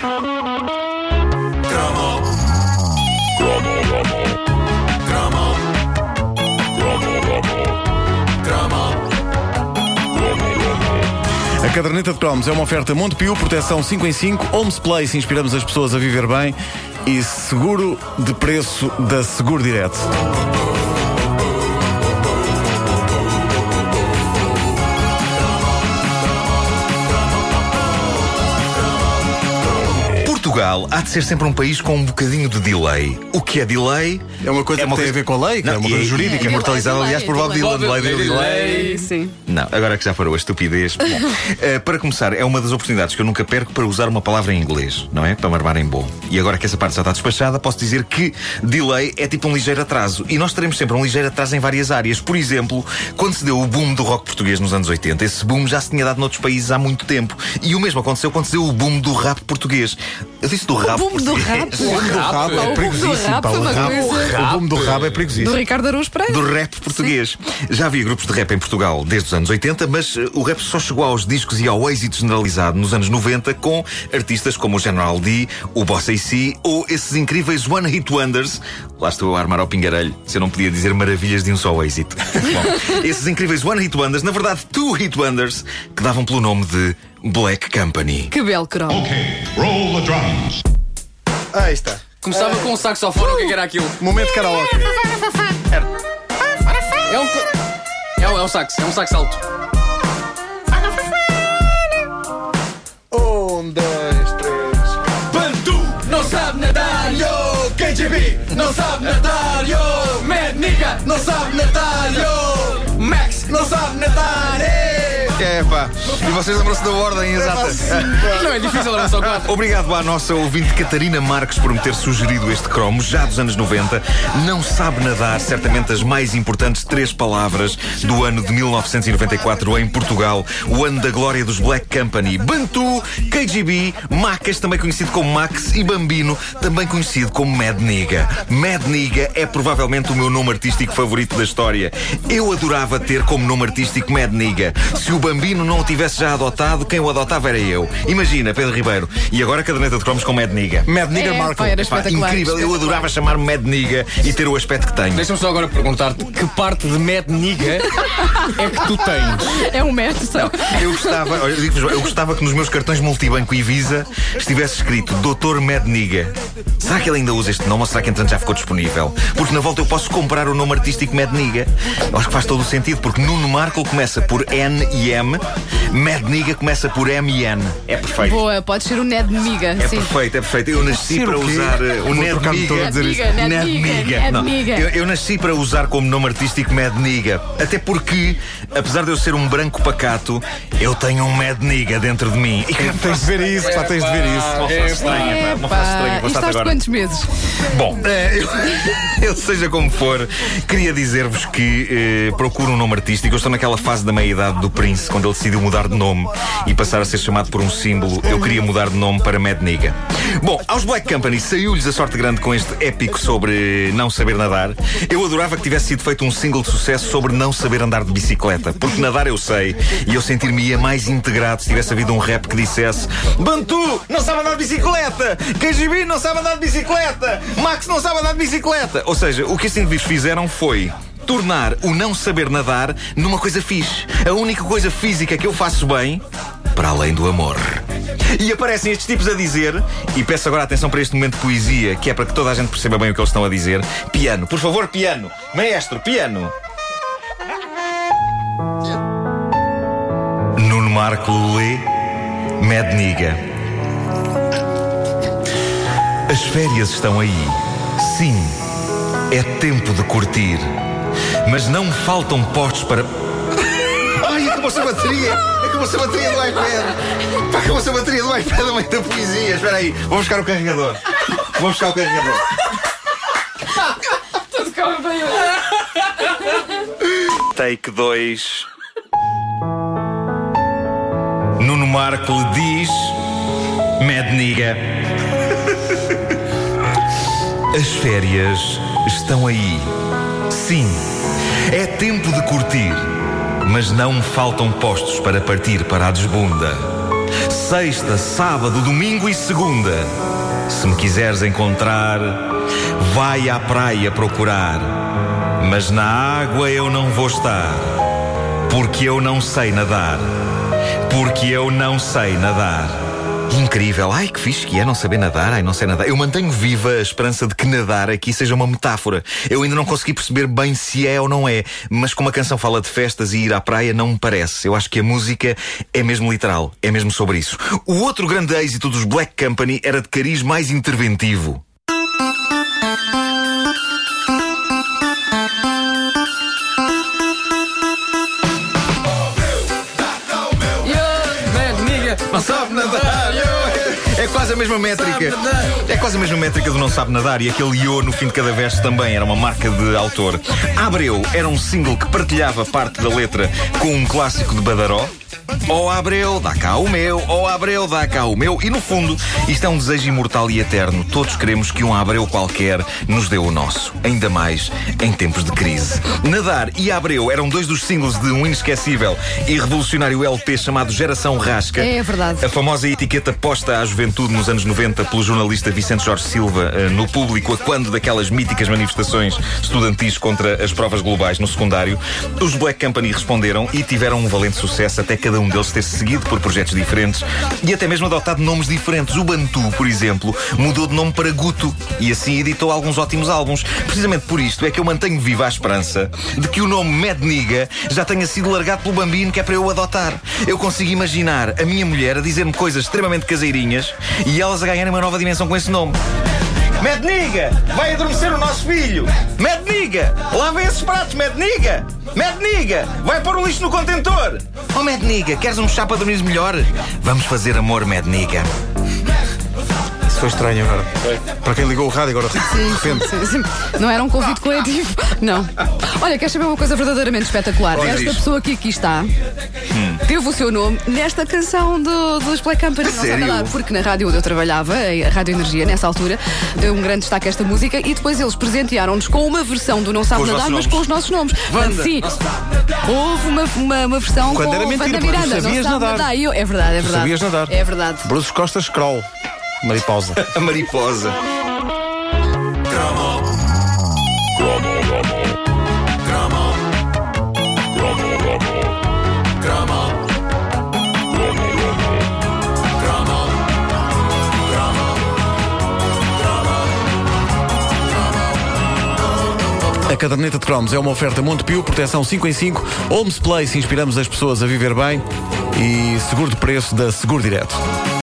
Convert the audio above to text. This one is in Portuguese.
A caderneta de cromos é uma oferta Montepio, proteção 5 em 5, Homes Place, inspiramos as pessoas a viver bem e seguro de preço da Seguro Direto. Portugal há de ser sempre um país com um bocadinho de delay. O que é delay? É uma coisa que tem a ver com a lei, que é uma coisa e- jurídica. e Imortalizado, Delay, aliás, por Bob. Dylan. Delay, delay, delay. Sim. Não, agora que já parou a estupidez. Bom, eh, para começar, é uma das oportunidades que eu nunca perco para usar uma palavra em inglês, não é? Para me armar em bom. E agora que essa parte já está despachada, posso dizer que delay é tipo um ligeiro atraso. E nós teremos sempre um ligeiro atraso em várias áreas. Por exemplo, quando se deu o boom do rock português nos anos 80, esse boom já se tinha dado noutros países há muito tempo. E o mesmo aconteceu quando se deu o boom do rap português. Eu disse do do português. rap? O boom do rabo o é boom do perigosíssimo. rap pá, foi O rabo- o boom do rabo é Do perigosíssimo. Ricardo Araújo Pereira. do rap português. Já havia grupos de rap em Portugal desde os anos 80, mas eh, o rap só chegou aos discos e ao êxito generalizado nos anos 90 com artistas como o General D, o Boss AC ou esses incríveis One Hit Wonders. Lá estou a armar ao pingarelho, se eu não podia dizer maravilhas de um só êxito. Bom, esses incríveis One Hit Wonders, na verdade, Two Hit Wonders, que davam pelo nome de Black Company. Que belo cromo. Okay, roll the drums. Aí está. Começava com um saxofone, o que é que era aquilo? Momento karaoke. É um. É um, é um sax, é um sax alto. Um, dois, três. Bantu não sabe nadar, yo! KGB não sabe nadar, yo! Mad Nigga não sabe nadar, yo! É pá, e vocês lembram-se da ordem exata? Não é difícil, era só quatro. Obrigado à nossa ouvinte Catarina Marques por me ter sugerido este cromo, já dos anos 90. Não sabe nadar, certamente as mais importantes três palavras do ano de 1994 em Portugal, o ano da glória dos Black Company. Bantu, KGB, Macas, também conhecido como Max, e Bambino, também conhecido como Mad Nigga. Mad Nigga é provavelmente o meu nome artístico favorito da história. Eu adorava ter como nome artístico Mad Nigga. Se o Bambino não o tivesse já adotado, quem o adotava era eu. Imagina, Pedro Ribeiro. E agora a caderneta de cromos com Mad Nigga. Mad Nigger É, Marco. era Pá, espetacular. incrível, eu adorava chamar-me Mad Nigga e ter o aspecto que tenho. Deixa-me só agora perguntar-te que parte de Mad Nigga é que tu tens? É um metro só. Eu gostava, olha, eu, digo-vos, eu gostava que nos meus cartões multibanco e Visa estivesse escrito Dr. Mad Nigga. Será que ele ainda usa este nome ou será que entretanto já ficou disponível? Porque na volta eu posso comprar o nome artístico Mad Nigga. Acho que faz todo o sentido, porque Nuno Marco começa por N e M, Mad Nigga começa por M e N. É perfeito. Boa, pode ser o Ned Miga. É sim. perfeito, é perfeito. Eu nasci Ser para usar uh, o Ned Miga. dizer Ned isto. Miga, Ned Miga, eu, eu nasci para usar como nome artístico Mad Niga. Até porque, apesar de eu ser um branco pacato, eu tenho um Mad Niga dentro de mim. E que Tens de ver isso, pá, tens de ver isso. uma frase estranha, uma frase estranha. Isto aos quantos meses? Bom, eh, eu, eu, seja como for, queria dizer-vos que eh, procuro um nome artístico. Eu estou naquela fase da meia-idade do Quando ele decidiu mudar de nome e passar a ser chamado por um símbolo. Eu queria mudar de nome para Mad Nigga. Bom, aos Black Company saiu-lhes a sorte grande com este épico sobre não saber nadar. Eu adorava que tivesse sido feito um single de sucesso sobre não saber andar de bicicleta, porque nadar eu sei e eu sentir-me-ia mais integrado se tivesse havido um rap que dissesse Bantu não sabe andar de bicicleta, KGB não sabe andar de bicicleta, Max não sabe andar de bicicleta. Ou seja, o que estes indivíduos fizeram foi tornar o não saber nadar numa coisa fixe. A única coisa física que eu faço bem, para além do amor. E aparecem estes tipos a dizer, e peço agora atenção para este momento de poesia, que é para que toda a gente perceba bem o que eles estão a dizer. Piano, por favor, piano. Maestro, piano. Nuno Marco Lulê, Mad Nigga. As férias estão aí. Sim, é tempo de curtir. Mas não faltam postos para. Ai, acabou-se a bateria! Acabou-se a bateria do iPad! Pá, acabou-se a bateria do iPad a meio da poesia! Espera aí, vou buscar o carregador. Vou buscar o carregador. Tudo corre bem Take 2. Nuno Marco lhe diz: Mad Nigga. As férias estão aí. Sim, é tempo de curtir. Mas não faltam postos para partir para a desbunda. sexta, sábado, domingo e segunda. Se me quiseres encontrar, vai à praia procurar. Mas na água eu não vou estar, porque eu não sei nadar. Porque eu não sei nadar. Incrível. Ai, que fixe que é não saber nadar. Ai, não sei nadar. Eu mantenho viva a esperança de que nadar aqui seja uma metáfora. Eu ainda não consegui perceber bem se é ou não é. Mas como a canção fala de festas e ir à praia, não me parece. Eu acho que a música é mesmo literal. É mesmo sobre isso. O outro grande êxito dos Black Company era de cariz mais interventivo. É quase a mesma métrica. É quase a mesma métrica do Não Sabe Nadar e aquele Yo no fim de cada verso também era uma marca de autor. Abreu era um single que partilhava parte da letra com um clássico de Badaró. Ó Abreu, dá cá o meu, ó Abreu, dá cá o meu. E no fundo, isto é um desejo imortal e eterno. Todos queremos que um Abreu qualquer nos dê o nosso. Ainda mais em tempos de crise. Nadar e Abreu eram dois dos singles de um inesquecível e revolucionário LP chamado Geração Rasca. É verdade. A famosa etiqueta posta à juventude nos anos 90 pelo jornalista Vicente Jorge Silva eh, no público a quando daquelas míticas manifestações estudantis contra as provas globais no secundário, os Black Company responderam e tiveram um valente sucesso até cada um deles ter -se seguido por projetos diferentes e até mesmo adotado nomes diferentes. O Bantu, por exemplo, mudou de nome para Guto e assim editou alguns ótimos álbuns. Precisamente por isto é que eu mantenho viva a esperança de que o nome Mad Nigga já tenha sido largado pelo bambino que é para eu adotar. Eu consigo imaginar a minha mulher a dizer-me coisas extremamente caseirinhas e elas a ganharem uma nova dimensão com esse nome. Mad Nigga, vai adormecer o nosso filho. Mad Nigga, lava esses pratos. Mad Nigga, vai pôr o lixo no contentor. Oh, Mad Nigga, queres um chá para dormir melhor? Vamos fazer amor, Mad Nigga. Isso foi estranho agora. Para quem ligou o rádio agora, de repente. Sim, sim. Não era um convite coletivo. Não. Olha, queres saber uma coisa verdadeiramente espetacular? Pois Esta diz. pessoa que aqui está teve o seu nome nesta canção do, dos Black Company. Não sabe Sério? nada, porque na rádio onde eu trabalhava, a Rádio Energia, nessa altura, deu um grande destaque a esta música e depois eles presentearam-nos com uma versão do Não Sabe Com os Nadar, mas nomes. com os nossos nomes. Wanda. Sim, houve uma, uma, uma versão Quando com era mentira, Wanda porque tu Miranda. sabias não sabe nadar. E eu, é verdade, é verdade. sabias nadar. É verdade. Bruce Costa Scroll. Mariposa. A mariposa. A caderneta de cromos é uma oferta Montepio, proteção 5 em 5, Homes Place, inspiramos as pessoas a viver bem e seguro de preço da Seguro Direto.